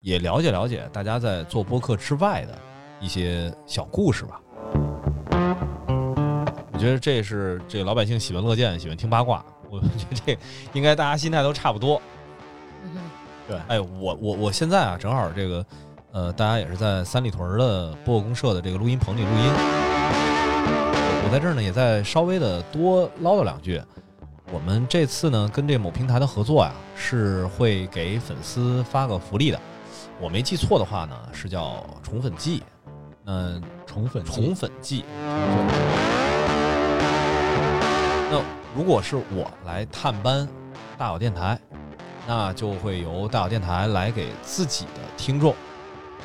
也了解了解大家在做播客之外的一些小故事吧。我觉得这是这老百姓喜闻乐见，喜欢听八卦。我觉得这应该大家心态都差不多。对哎，我我我现在啊，正好这个，呃，大家也是在三里屯的播客公社的这个录音棚里录音。我在这儿呢，也在稍微的多唠叨两句。我们这次呢，跟这某平台的合作呀，是会给粉丝发个福利的。我没记错的话呢，是叫宠粉季。嗯，宠粉季宠粉季。那如果是我来探班大小电台，那就会由大小电台来给自己的听众，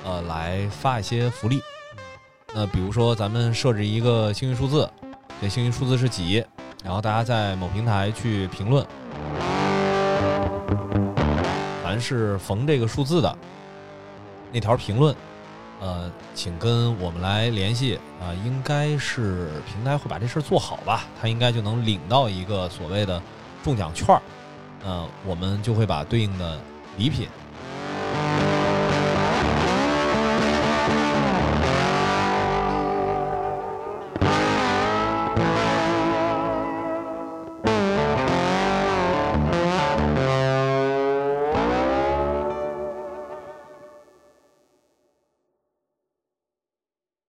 呃，来发一些福利。那比如说，咱们设置一个幸运数字，这幸运数字是几？然后大家在某平台去评论，凡是逢这个数字的那条评论，呃，请跟我们来联系啊、应该是平台会把这事儿做好吧，他应该就能领到一个所谓的中奖券儿，呃，我们就会把对应的礼品